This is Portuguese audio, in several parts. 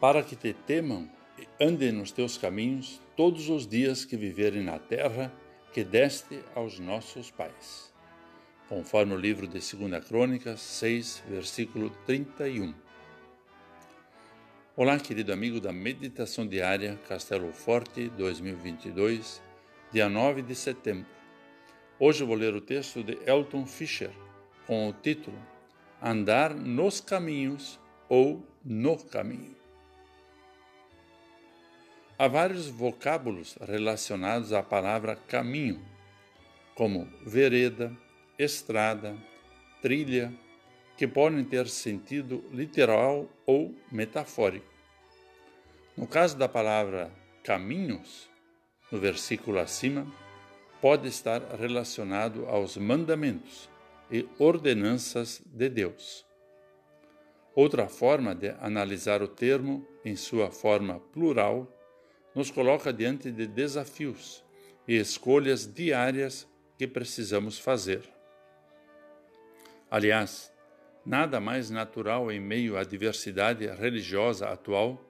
para que te temam e andem nos teus caminhos todos os dias que viverem na terra que deste aos nossos pais. Conforme o livro de 2 Crônicas 6, versículo 31. Olá, querido amigo da Meditação Diária Castelo Forte 2022, dia 9 de setembro. Hoje vou ler o texto de Elton Fischer com o título Andar nos caminhos ou no caminho. Há vários vocábulos relacionados à palavra caminho, como vereda, estrada, trilha, que podem ter sentido literal ou metafórico. No caso da palavra caminhos, no versículo acima, pode estar relacionado aos mandamentos e ordenanças de Deus. Outra forma de analisar o termo em sua forma plural nos coloca diante de desafios e escolhas diárias que precisamos fazer. Aliás, nada mais natural em meio à diversidade religiosa atual,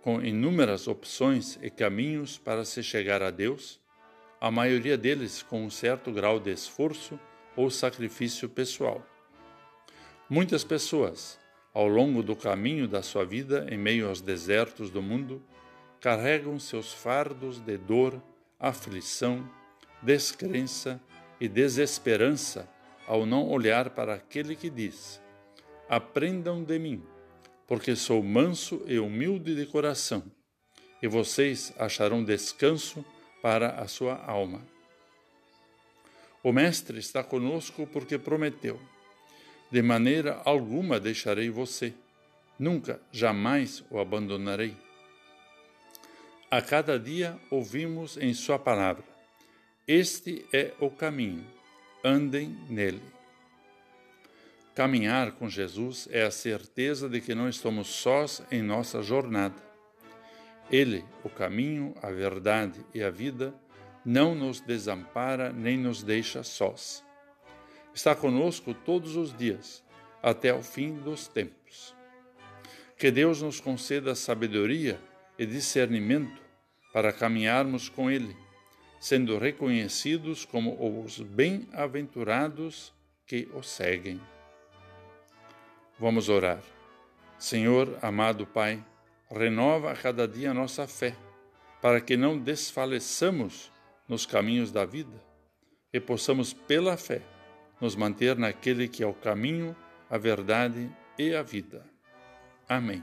com inúmeras opções e caminhos para se chegar a Deus, a maioria deles com um certo grau de esforço ou sacrifício pessoal. Muitas pessoas, ao longo do caminho da sua vida em meio aos desertos do mundo, carregam seus fardos de dor, aflição, descrença e desesperança ao não olhar para aquele que diz: Aprendam de mim, porque sou manso e humilde de coração, e vocês acharão descanso para a sua alma. O Mestre está conosco porque prometeu: De maneira alguma deixarei você, nunca, jamais o abandonarei. A cada dia ouvimos em Sua palavra: Este é o caminho, andem nele. Caminhar com Jesus é a certeza de que não estamos sós em nossa jornada. Ele, o caminho, a verdade e a vida, não nos desampara nem nos deixa sós. Está conosco todos os dias, até o fim dos tempos. Que Deus nos conceda sabedoria e discernimento para caminharmos com Ele, sendo reconhecidos como os bem-aventurados que o seguem. Vamos orar. Senhor, amado Pai, renova a cada dia a nossa fé, para que não desfaleçamos nos caminhos da vida e possamos, pela fé, nos manter naquele que é o caminho, a verdade e a vida. Amém.